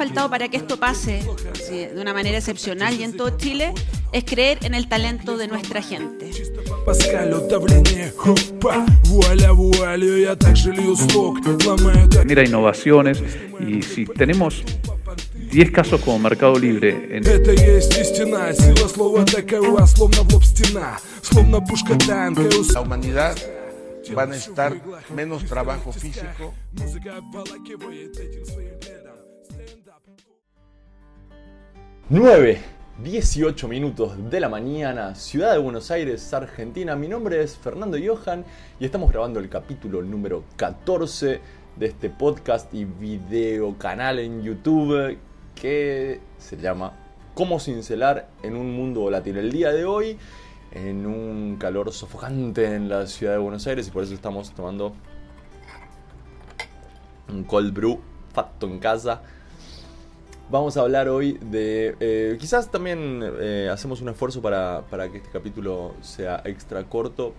faltado para que esto pase de una manera excepcional y en todo Chile es creer en el talento de nuestra gente. Genera innovaciones y si tenemos 10 casos como Mercado Libre. En... La humanidad va a necesitar menos trabajo físico. 9, 18 minutos de la mañana, Ciudad de Buenos Aires, Argentina. Mi nombre es Fernando Johan y estamos grabando el capítulo número 14 de este podcast y video canal en YouTube que se llama Cómo cincelar en un mundo volátil. El día de hoy, en un calor sofocante en la ciudad de Buenos Aires, y por eso estamos tomando un cold brew fatto en casa. Vamos a hablar hoy de... Eh, quizás también eh, hacemos un esfuerzo para, para que este capítulo sea extra corto,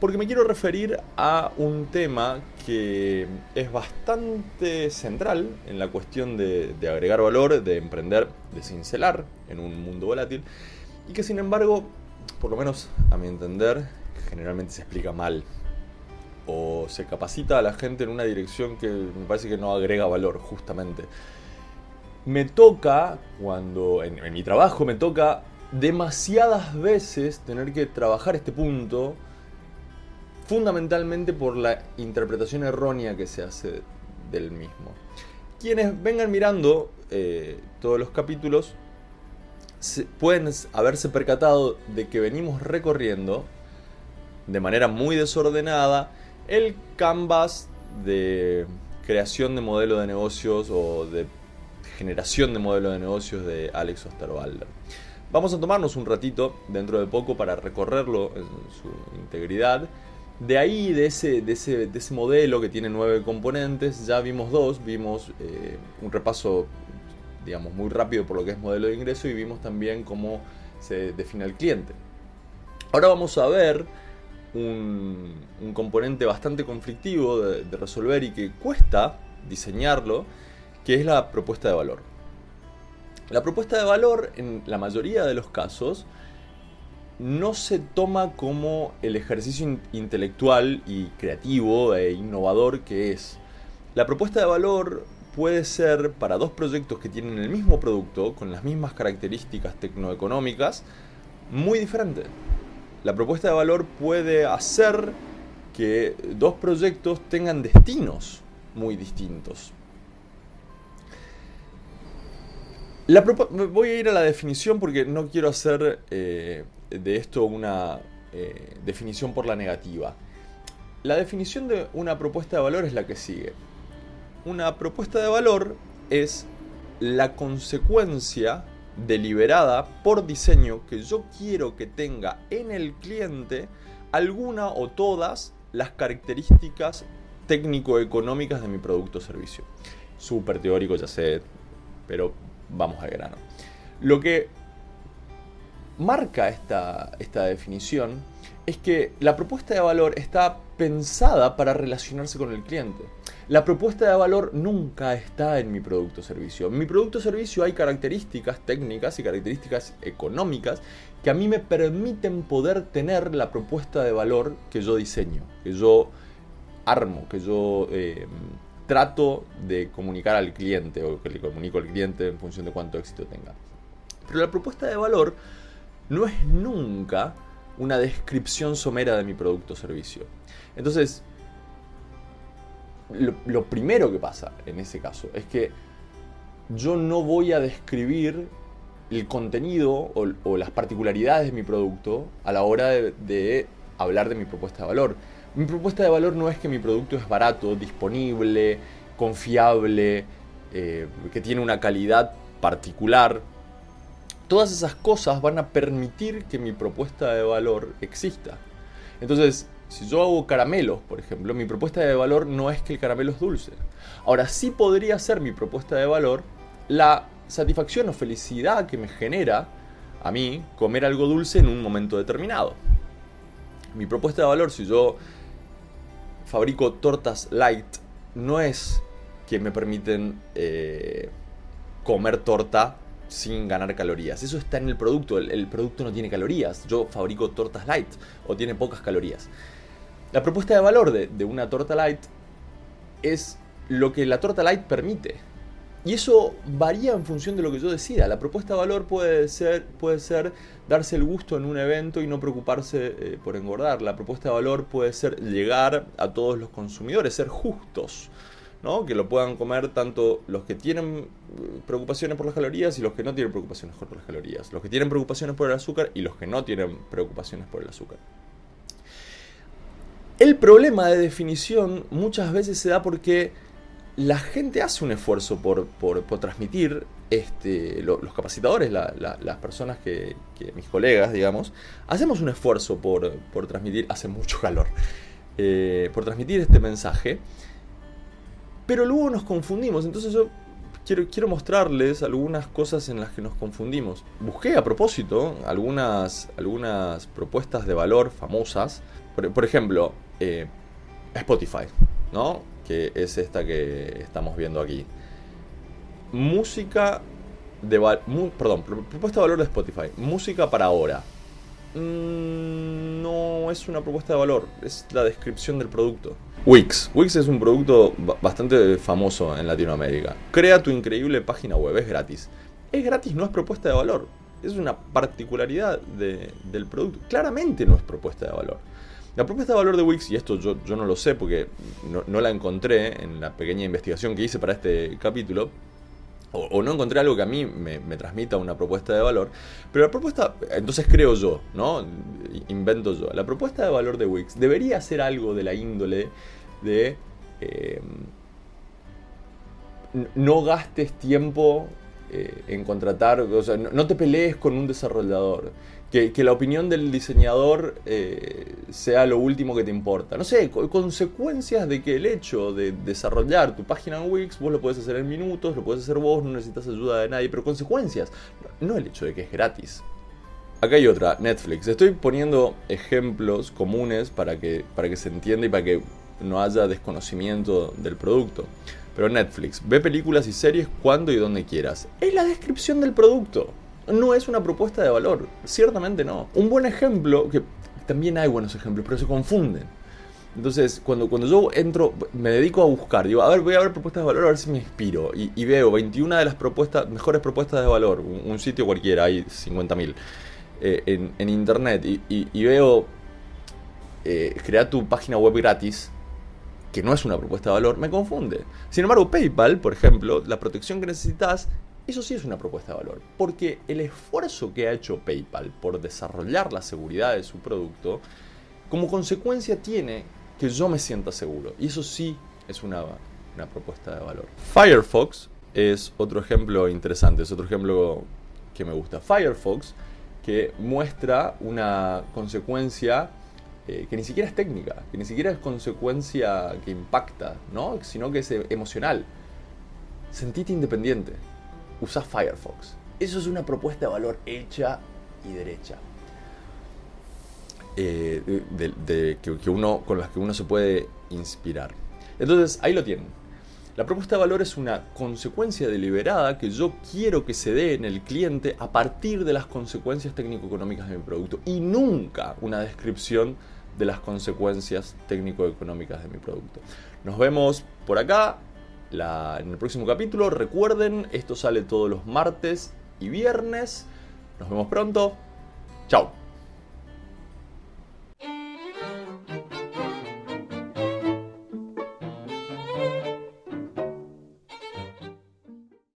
porque me quiero referir a un tema que es bastante central en la cuestión de, agregar valor, de emprender, de cincelar en un mundo volátil, y que sin embargo, por lo menos a mi entender, generalmente se explica mal o se capacita a la gente en una dirección que me parece que no agrega valor, justamente. Me toca, cuando en, mi trabajo me toca demasiadas veces tener que trabajar este punto, fundamentalmente por la interpretación errónea que se hace del mismo. Quienes vengan mirando eh, todos los capítulos pueden haberse percatado de que venimos recorriendo de manera muy desordenada el canvas de creación de modelo de negocios o de generación de modelo de negocios de Alex Osterwalder. Vamos a tomarnos un ratito dentro de poco para recorrerlo en su integridad de ahí, de ese, de ese, de ese modelo que tiene nueve componentes, ya vimos dos. Vimos eh, un repaso, digamos, muy rápido por lo que es modelo de ingreso y vimos también cómo se define el cliente. Ahora vamos a ver un, componente bastante conflictivo de, de resolver y que cuesta diseñarlo, que es la propuesta de valor. La propuesta de valor, en la mayoría de los casos, no se toma como el ejercicio intelectual y creativo e innovador que es. La propuesta de valor puede ser para dos proyectos que tienen el mismo producto, con las mismas características tecnoeconómicas, muy diferente. La propuesta de valor puede hacer que dos proyectos tengan destinos muy distintos. Voy a ir a la definición porque no quiero hacer eh, de esto una eh, definición por la negativa. La definición de una propuesta de valor es la que sigue. Una propuesta de valor es la consecuencia deliberada por diseño que yo quiero que tenga en el cliente alguna o todas las características técnico-económicas de mi producto o servicio. Súper teórico, ya sé, pero vamos al grano. Lo que marca esta, esta definición es que la propuesta de valor está pensada para relacionarse con el cliente. La propuesta de valor nunca está en mi producto servicio. En mi producto servicio hay características técnicas y características económicas que a mí me permiten poder tener la propuesta de valor que yo diseño, que yo armo, que yo eh, trato de comunicar al cliente o que le comunico al cliente en función de cuánto éxito tenga. Pero la propuesta de valor no es nunca una descripción somera de mi producto o servicio. Entonces, lo, primero que pasa en ese caso es que yo no voy a describir el contenido o, las particularidades de mi producto a la hora de, hablar de mi propuesta de valor. Mi propuesta de valor no es que mi producto es barato, disponible, confiable, eh, que tiene una calidad particular, todas esas cosas van a permitir que mi propuesta de valor exista. Entonces, si yo hago caramelos, por ejemplo, mi propuesta de valor no es que el caramelo es dulce. Ahora sí podría ser mi propuesta de valor la satisfacción o felicidad que me genera a mí comer algo dulce en un momento determinado. Mi propuesta de valor, si yo fabrico tortas light, no es que me permiten eh, comer torta sin ganar calorías. Eso está en el producto. El, el, producto no tiene calorías. Yo fabrico tortas light o tiene pocas calorías. La propuesta de valor de, de una torta light es lo que la torta light permite. Y eso varía en función de lo que yo decida. La propuesta de valor puede ser, puede ser darse el gusto en un evento y no preocuparse eh, por engordar. La propuesta de valor puede ser llegar a todos los consumidores, ser justos. ¿no? Que lo puedan comer tanto los que tienen eh, preocupaciones por las calorías y los que no tienen preocupaciones por las calorías. Los que tienen preocupaciones por el azúcar y los que no tienen preocupaciones por el azúcar. El problema de definición muchas veces se da porque la gente hace un esfuerzo por, por, transmitir, este, lo, los capacitadores, la, la, las personas que, mis colegas, digamos, hacemos un esfuerzo por, por transmitir, hace mucho calor, eh, por transmitir este mensaje, pero luego nos confundimos, entonces yo quiero, quiero mostrarles algunas cosas en las que nos confundimos. Busqué a propósito algunas, algunas propuestas de valor famosas, por, por ejemplo, eh, Spotify, ¿no? Que es esta que estamos viendo aquí. Música de... Mu perdón, propuesta de valor de Spotify. Música para ahora. Mm, no es una propuesta de valor, es la descripción del producto. Wix. Wix es un producto bastante famoso en Latinoamérica. Crea tu increíble página web, es gratis. Es gratis, no es propuesta de valor. Es una particularidad de, del producto. Claramente no es propuesta de valor. La propuesta de valor de Wix, y esto yo, no lo sé porque no, la encontré en la pequeña investigación que hice para este capítulo, o, no encontré algo que a mí me, me, transmita una propuesta de valor, pero la propuesta, entonces creo yo, ¿no? Invento yo. La propuesta de valor de Wix debería ser algo de la índole de... Eh, no gastes tiempo eh, en contratar, no, te pelees con un desarrollador que, que, la opinión del diseñador eh, sea lo último que te importa. No sé, consecuencias de que el hecho de desarrollar tu página en Wix, vos lo puedes hacer en minutos, lo puedes hacer vos, no necesitas ayuda de nadie, pero consecuencias, no el hecho de que es gratis. Acá hay otra, Netflix. Estoy poniendo ejemplos comunes para que, para que se entienda y para que no haya desconocimiento del producto. Pero Netflix, ve películas y series cuando y donde quieras. Es la descripción del producto no es una propuesta de valor. Ciertamente no. Un buen ejemplo, que también hay buenos ejemplos, pero se confunden. Entonces, cuando, cuando yo entro, me dedico a buscar, digo, a ver, voy a ver propuestas de valor, a ver si me inspiro. Y, veo 21 de las propuestas, mejores propuestas de valor, un, un sitio cualquiera, hay 50.000 eh, en, en, internet, y, y, y veo eh, crear tu página web gratis, que no es una propuesta de valor, me confunde. Sin embargo, PayPal, por ejemplo, la protección que necesitas eso sí es una propuesta de valor, porque el esfuerzo que ha hecho PayPal por desarrollar la seguridad de su producto, como consecuencia tiene que yo me sienta seguro. Y eso sí es una, una propuesta de valor. Firefox es otro ejemplo interesante, es otro ejemplo que me gusta. Firefox que muestra una consecuencia eh, que ni siquiera es técnica, que ni siquiera es consecuencia que impacta, ¿no? sino que es emocional. Sentite independiente usa Firefox. Eso es una propuesta de valor hecha y derecha. Eh, de, que, uno, con las que uno se puede inspirar. Entonces, ahí lo tienen. La propuesta de valor es una consecuencia deliberada que yo quiero que se dé en el cliente a partir de las consecuencias técnico-económicas de mi producto y nunca una descripción de las consecuencias técnico-económicas de mi producto. Nos vemos por acá en el próximo capítulo. Recuerden, esto sale todos los martes y viernes. Nos vemos pronto. Chao.